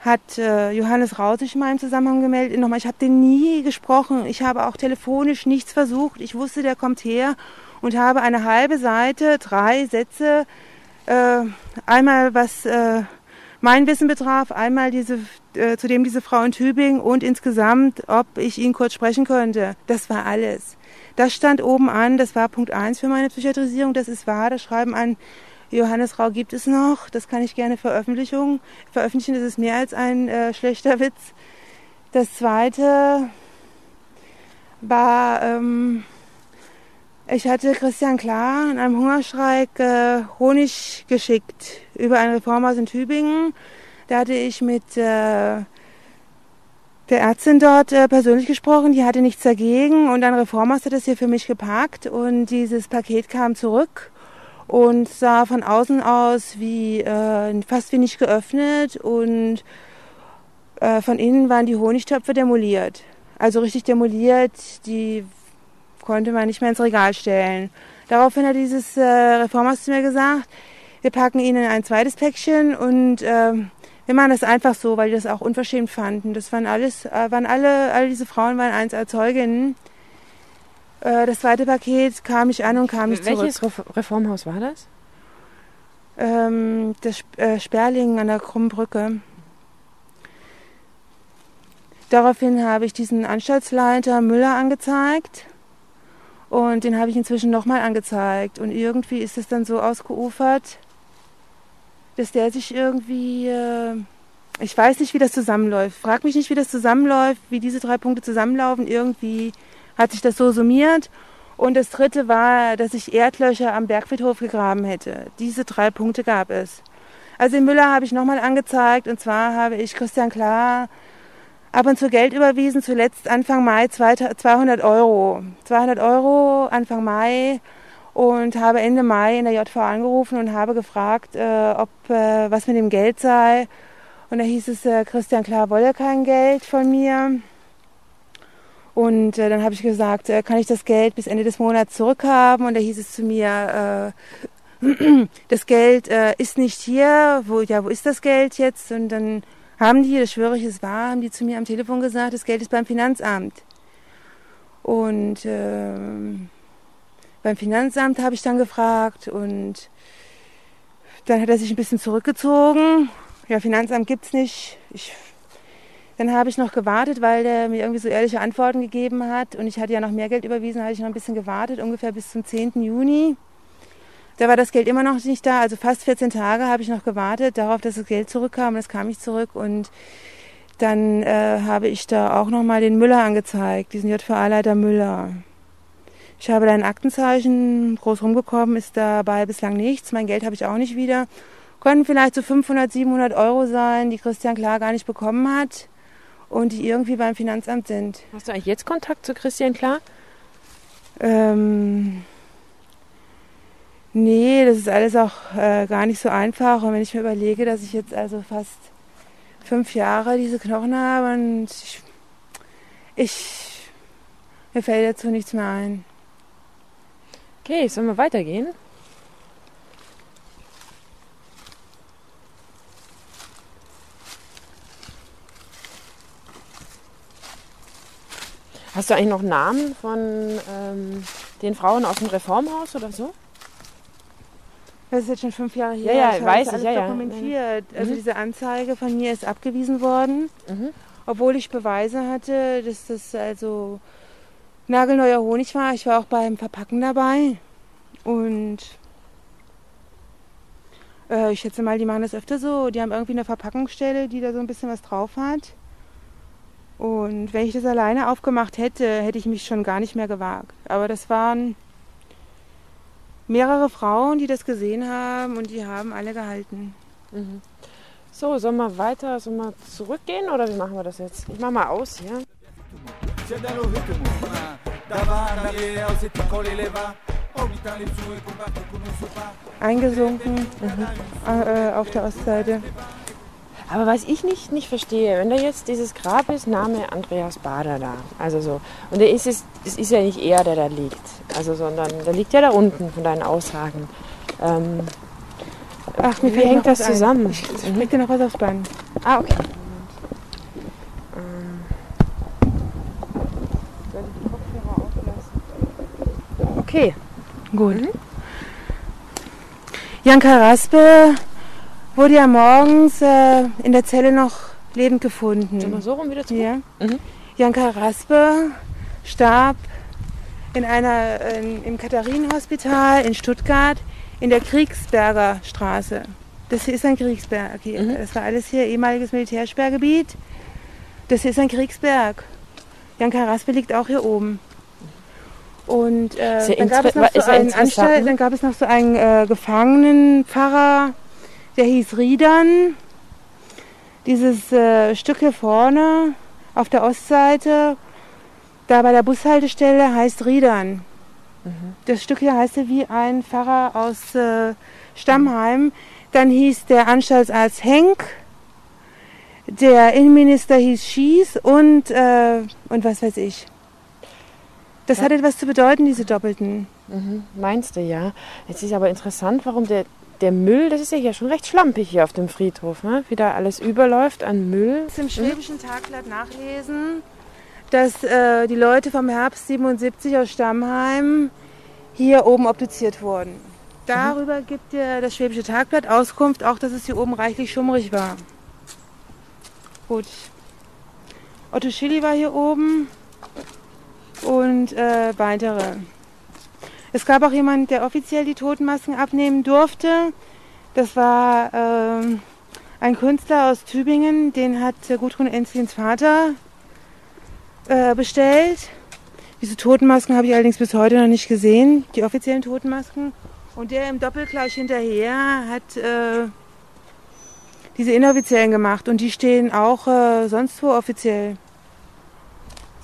hat äh, Johannes Rau sich in meinem Zusammenhang gemeldet. Nochmal, ich habe den nie gesprochen. Ich habe auch telefonisch nichts versucht. Ich wusste, der kommt her und habe eine halbe Seite, drei Sätze, äh, einmal was äh, mein Wissen betraf, einmal diese, äh, zudem diese Frau in Tübingen und insgesamt, ob ich ihn kurz sprechen könnte. Das war alles. Das stand oben an, das war Punkt eins für meine Psychiatrisierung, das ist wahr, das Schreiben an Johannes Rau gibt es noch, das kann ich gerne veröffentlichen. Veröffentlichen, das ist mehr als ein äh, schlechter Witz. Das zweite war, ähm, ich hatte Christian Klar in einem Hungerstreik äh, Honig geschickt über ein Reformhaus in Tübingen. Da hatte ich mit äh, der Ärztin dort äh, persönlich gesprochen, die hatte nichts dagegen und ein Reformhaus hat das hier für mich gepackt und dieses Paket kam zurück und sah von außen aus wie äh, fast wie nicht geöffnet und äh, von innen waren die Honigtöpfe demoliert. Also richtig demoliert, die konnte man nicht mehr ins Regal stellen. Daraufhin hat dieses äh, Reformhaus zu mir gesagt, wir packen ihnen ein zweites Päckchen und äh, wir machen das einfach so, weil die das auch unverschämt fanden. Das waren alles, äh, waren alle, alle diese Frauen waren eins als Zeuginnen. Äh, das zweite Paket kam nicht an und kam nicht Welches zurück. Ref- Reformhaus war das? Ähm, das äh, Sperlingen an der Krummen Brücke. Daraufhin habe ich diesen Anstaltsleiter Müller angezeigt und den habe ich inzwischen nochmal angezeigt. Und irgendwie ist es dann so ausgeufert, dass der sich irgendwie, äh, ich weiß nicht, wie das zusammenläuft. Frag mich nicht, wie das zusammenläuft, wie diese drei Punkte zusammenlaufen. Irgendwie hat sich das so summiert. Und das dritte war, dass ich Erdlöcher am Bergfriedhof gegraben hätte. Diese drei Punkte gab es. Also den Müller habe ich nochmal angezeigt und zwar habe ich Christian Klar ab und zu Geld überwiesen, zuletzt Anfang Mai 200 Euro. 200 Euro Anfang Mai und habe Ende Mai in der JV angerufen und habe gefragt, äh, ob äh, was mit dem Geld sei. Und da hieß es, äh, Christian Klar wolle kein Geld von mir. Und äh, dann habe ich gesagt, äh, kann ich das Geld bis Ende des Monats zurückhaben? Und da hieß es zu mir, äh, das Geld äh, ist nicht hier. Wo, ja, wo ist das Geld jetzt? Und dann haben die, das schwöre ich, es war, haben die zu mir am Telefon gesagt, das Geld ist beim Finanzamt. Und ähm, beim Finanzamt habe ich dann gefragt und dann hat er sich ein bisschen zurückgezogen. Ja, Finanzamt gibt's nicht. Ich, dann habe ich noch gewartet, weil der mir irgendwie so ehrliche Antworten gegeben hat und ich hatte ja noch mehr Geld überwiesen, hatte ich noch ein bisschen gewartet, ungefähr bis zum 10. Juni. Da war das Geld immer noch nicht da, also fast 14 Tage habe ich noch gewartet darauf, dass das Geld zurückkam. Das kam nicht zurück und dann äh, habe ich da auch nochmal den Müller angezeigt, diesen JVA-Leiter Müller. Ich habe da ein Aktenzeichen, groß rumgekommen ist dabei bislang nichts. Mein Geld habe ich auch nicht wieder. Konnten vielleicht so 500, 700 Euro sein, die Christian Klar gar nicht bekommen hat und die irgendwie beim Finanzamt sind. Hast du eigentlich jetzt Kontakt zu Christian Klar? Ähm, nee, das ist alles auch äh, gar nicht so einfach. Und wenn ich mir überlege, dass ich jetzt also fast fünf Jahre diese Knochen habe und ich, ich mir fällt dazu nichts mehr ein. Okay, sollen wir weitergehen? Hast du eigentlich noch Namen von ähm, den Frauen aus dem Reformhaus oder so? Das ist jetzt schon fünf Jahre her. Ja, ja, ich weiß ich, ja, ja. dokumentiert. Also Mhm. diese Anzeige von mir ist abgewiesen worden, Mhm. obwohl ich Beweise hatte, dass das also nagelneuer Honig war. Ich war auch beim Verpacken dabei und äh, ich schätze mal, die machen das öfter so. Die haben irgendwie eine Verpackungsstelle, die da so ein bisschen was drauf hat. Und wenn ich das alleine aufgemacht hätte, hätte ich mich schon gar nicht mehr gewagt. Aber das waren mehrere Frauen, die das gesehen haben und die haben alle gehalten. Mhm. So, sollen wir weiter, sollen wir zurückgehen oder wie machen wir das jetzt? Ich mach mal aus hier. Eingesunken mhm. äh, auf der Ostseite. Aber was ich nicht, nicht verstehe, wenn da jetzt dieses Grab ist, Name Andreas Bader da. Also so. Und der ist es, es ist ja nicht er, der da liegt. Also, sondern der liegt ja da unten von deinen Aussagen. Ähm, Ach, mir wie hängt das zusammen? Ich, ich dir noch was aufs Bein. Ah, okay. Okay. Gut. Mhm. Janka Raspe wurde ja morgens äh, in der Zelle noch lebend gefunden. Sollen wir so rum wieder zurück? Ja. Mhm. Janka Raspe starb in einer, in, im Katharinenhospital in Stuttgart in der Kriegsberger Straße. Das hier ist ein Kriegsberg. Hier. Mhm. Das war alles hier ehemaliges Militärsperrgebiet. Das hier ist ein Kriegsberg. Janka Raspe liegt auch hier oben. Und äh, dann, gab es noch so einen Anstalt, ne? dann gab es noch so einen äh, Gefangenenpfarrer, der hieß Riedern. Dieses äh, Stück hier vorne auf der Ostseite, da bei der Bushaltestelle heißt Riedern. Mhm. Das Stück hier heißt wie ein Pfarrer aus äh, Stammheim. Dann hieß der Anstaltsarzt Henk. Der Innenminister hieß Schieß und, äh, und was weiß ich. Das ja. hat etwas zu bedeuten, diese Doppelten. Mhm. Meinst du, ja. Jetzt ist aber interessant, warum der, der Müll, das ist ja hier schon recht schlampig hier auf dem Friedhof, ne? wie da alles überläuft an Müll. Ich im Schwäbischen Tagblatt nachlesen, dass äh, die Leute vom Herbst 77 aus Stammheim hier oben obduziert wurden. Darüber mhm. gibt dir das Schwäbische Tagblatt Auskunft, auch dass es hier oben reichlich schummrig war. Gut. Otto Schilly war hier oben und äh, weitere. Es gab auch jemanden, der offiziell die Totenmasken abnehmen durfte. Das war äh, ein Künstler aus Tübingen, den hat Gudrun Enzlins Vater äh, bestellt. Diese Totenmasken habe ich allerdings bis heute noch nicht gesehen, die offiziellen Totenmasken. Und der im Doppelgleich hinterher hat äh, diese inoffiziellen gemacht und die stehen auch äh, sonst wo offiziell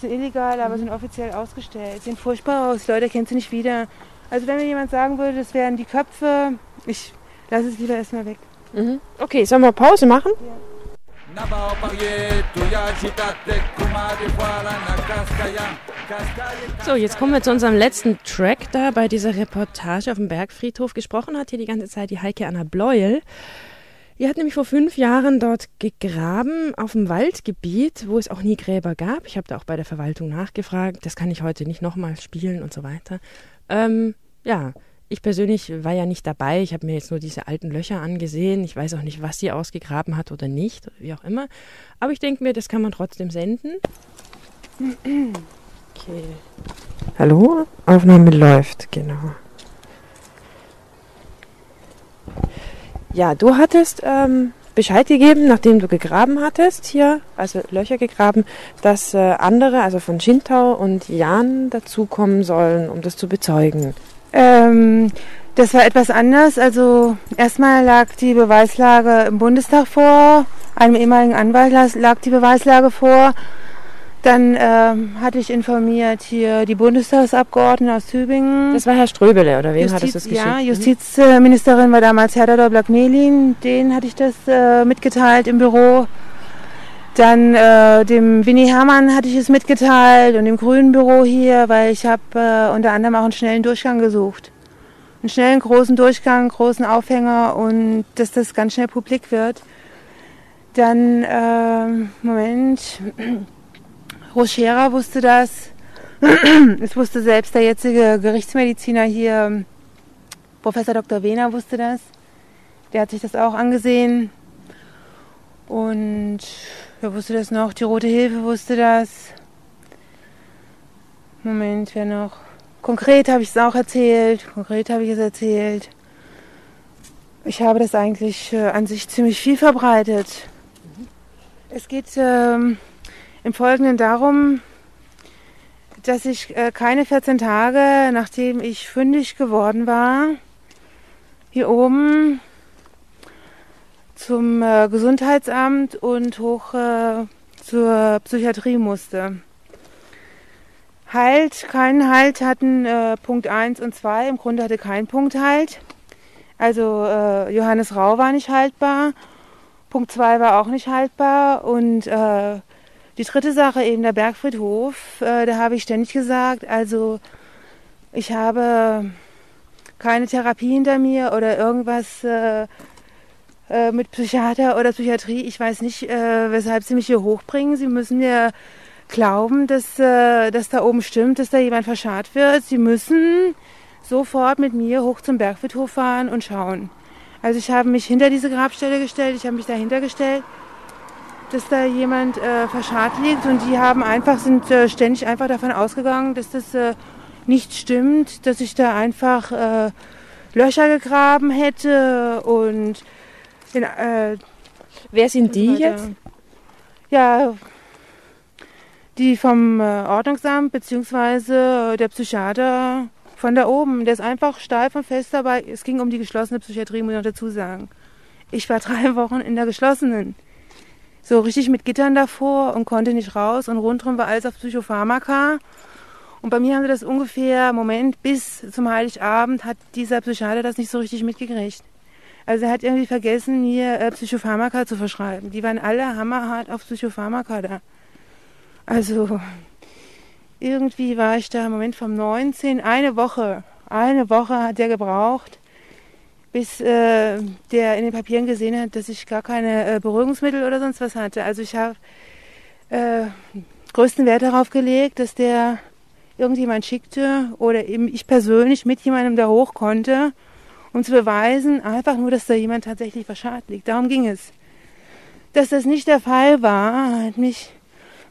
sind illegal, aber sind offiziell ausgestellt. Sehen furchtbar aus. Leute kennen sie nicht wieder. Also wenn mir jemand sagen würde, das wären die Köpfe, ich lasse es lieber erstmal weg. Mhm. Okay, sollen wir Pause machen? Ja. So, jetzt kommen wir zu unserem letzten Track da bei dieser Reportage auf dem Bergfriedhof. Gesprochen hat hier die ganze Zeit die Heike Anna Bleuel. Ihr hat nämlich vor fünf Jahren dort gegraben auf dem Waldgebiet, wo es auch nie Gräber gab. Ich habe da auch bei der Verwaltung nachgefragt. Das kann ich heute nicht nochmal spielen und so weiter. Ähm, ja, ich persönlich war ja nicht dabei. Ich habe mir jetzt nur diese alten Löcher angesehen. Ich weiß auch nicht, was sie ausgegraben hat oder nicht, wie auch immer. Aber ich denke mir, das kann man trotzdem senden. Okay. Hallo? Aufnahme läuft, genau. Ja, du hattest ähm, Bescheid gegeben, nachdem du gegraben hattest hier, also Löcher gegraben, dass äh, andere, also von Schintau und Jan dazukommen sollen, um das zu bezeugen. Ähm, das war etwas anders. Also erstmal lag die Beweislage im Bundestag vor, einem ehemaligen Anwalt lag die Beweislage vor. Dann ähm, hatte ich informiert hier die Bundestagsabgeordneten aus Tübingen. Das war Herr Ströbele, oder wem Justiz, hattest du das geschickt? Ja, mhm. Justizministerin war damals Herr Doblack-Melin. Den hatte ich das äh, mitgeteilt im Büro. Dann äh, dem Winnie Hermann hatte ich es mitgeteilt und im grünen Büro hier, weil ich habe äh, unter anderem auch einen schnellen Durchgang gesucht. Einen schnellen, großen Durchgang, großen Aufhänger und dass das ganz schnell publik wird. Dann, äh, Moment, Rochera wusste das. es wusste selbst der jetzige Gerichtsmediziner hier, Professor Dr. Wehner wusste das. Der hat sich das auch angesehen. Und wer wusste das noch? Die Rote Hilfe wusste das. Moment, wer noch? Konkret habe ich es auch erzählt. Konkret habe ich es erzählt. Ich habe das eigentlich äh, an sich ziemlich viel verbreitet. Es geht ähm, im Folgenden darum, dass ich äh, keine 14 Tage, nachdem ich fündig geworden war, hier oben zum äh, Gesundheitsamt und hoch äh, zur Psychiatrie musste. Halt, keinen Halt hatten Punkt 1 und 2. Im Grunde hatte kein Punkt Halt. Also Johannes Rau war nicht haltbar. Punkt 2 war auch nicht haltbar. Und die dritte Sache, eben der Bergfriedhof, äh, da habe ich ständig gesagt, also ich habe keine Therapie hinter mir oder irgendwas äh, äh, mit Psychiater oder Psychiatrie. Ich weiß nicht, äh, weshalb sie mich hier hochbringen. Sie müssen mir glauben, dass, äh, dass da oben stimmt, dass da jemand verscharrt wird. Sie müssen sofort mit mir hoch zum Bergfriedhof fahren und schauen. Also ich habe mich hinter diese Grabstelle gestellt, ich habe mich dahinter gestellt dass da jemand äh, verscharrt liegt und die haben einfach, sind äh, ständig einfach davon ausgegangen, dass das äh, nicht stimmt, dass ich da einfach äh, Löcher gegraben hätte und den, äh, Wer sind die jetzt? Ja, die vom äh, Ordnungsamt beziehungsweise der Psychiater von da oben. Der ist einfach steif und fest dabei. Es ging um die geschlossene Psychiatrie, muss ich noch dazu sagen. Ich war drei Wochen in der geschlossenen so richtig mit Gittern davor und konnte nicht raus und rundherum war alles auf Psychopharmaka. Und bei mir haben sie das ungefähr, Moment, bis zum Heiligabend hat dieser Psychiater das nicht so richtig mitgekriegt. Also er hat irgendwie vergessen, mir äh, Psychopharmaka zu verschreiben. Die waren alle hammerhart auf Psychopharmaka da. Also irgendwie war ich da Moment vom 19, eine Woche, eine Woche hat der gebraucht, bis äh, der in den Papieren gesehen hat, dass ich gar keine äh, Beruhigungsmittel oder sonst was hatte. Also ich habe äh, größten Wert darauf gelegt, dass der irgendjemand schickte oder eben ich persönlich mit jemandem da hoch konnte, um zu beweisen, einfach nur, dass da jemand tatsächlich verscharrt liegt. Darum ging es. Dass das nicht der Fall war, hat mich,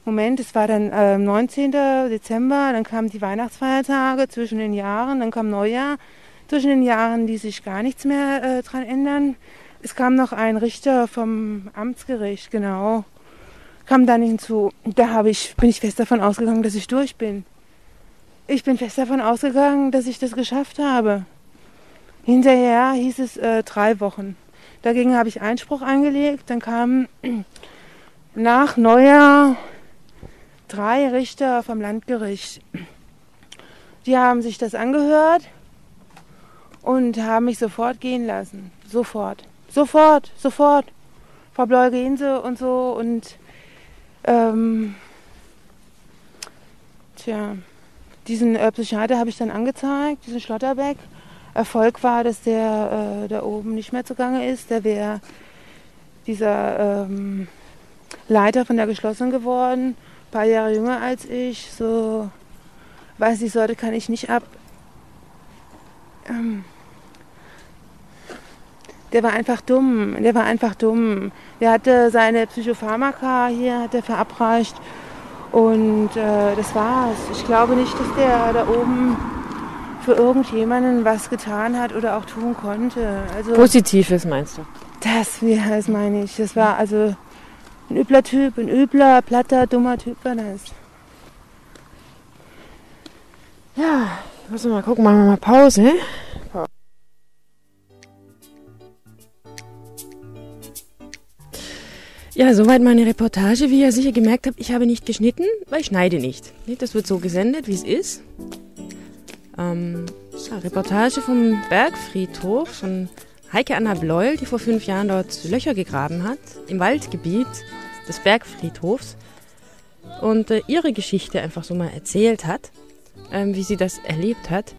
Moment, es war dann äh, 19. Dezember, dann kamen die Weihnachtsfeiertage zwischen den Jahren, dann kam Neujahr, zwischen den Jahren ließ sich gar nichts mehr äh, dran ändern. Es kam noch ein Richter vom Amtsgericht, genau, kam dann hinzu. Da habe ich, bin ich fest davon ausgegangen, dass ich durch bin. Ich bin fest davon ausgegangen, dass ich das geschafft habe. Hinterher hieß es äh, drei Wochen. Dagegen habe ich Einspruch eingelegt. Dann kamen nach Neujahr drei Richter vom Landgericht. Die haben sich das angehört und haben mich sofort gehen lassen. Sofort. Sofort, sofort. Frau Bleu, gehen Sie und so. Und ähm, tja, diesen äh, Psychiater habe ich dann angezeigt, diesen Schlotterbeck. Erfolg war, dass der äh, da oben nicht mehr zugange ist. Der wäre dieser ähm, Leiter von der geschlossenen geworden, ein paar Jahre jünger als ich. So, weiß ich, sollte kann ich nicht ab. Ähm, der war einfach dumm. Der war einfach dumm. Der hatte seine Psychopharmaka hier, hat er verabreicht. Und äh, das war's. Ich glaube nicht, dass der da oben für irgendjemanden was getan hat oder auch tun konnte. Also, Positives meinst du? Das, ja, das meine ich. Das war also ein übler Typ, ein übler, platter, dummer Typ war das. Ja, müssen wir mal gucken, machen wir mal Pause. Ja, soweit meine Reportage. Wie ihr sicher gemerkt habt, ich habe nicht geschnitten, weil ich schneide nicht. Das wird so gesendet, wie es ist. Ähm, ja, Reportage vom Bergfriedhof von Heike Anna Bleul, die vor fünf Jahren dort Löcher gegraben hat, im Waldgebiet des Bergfriedhofs und äh, ihre Geschichte einfach so mal erzählt hat, ähm, wie sie das erlebt hat.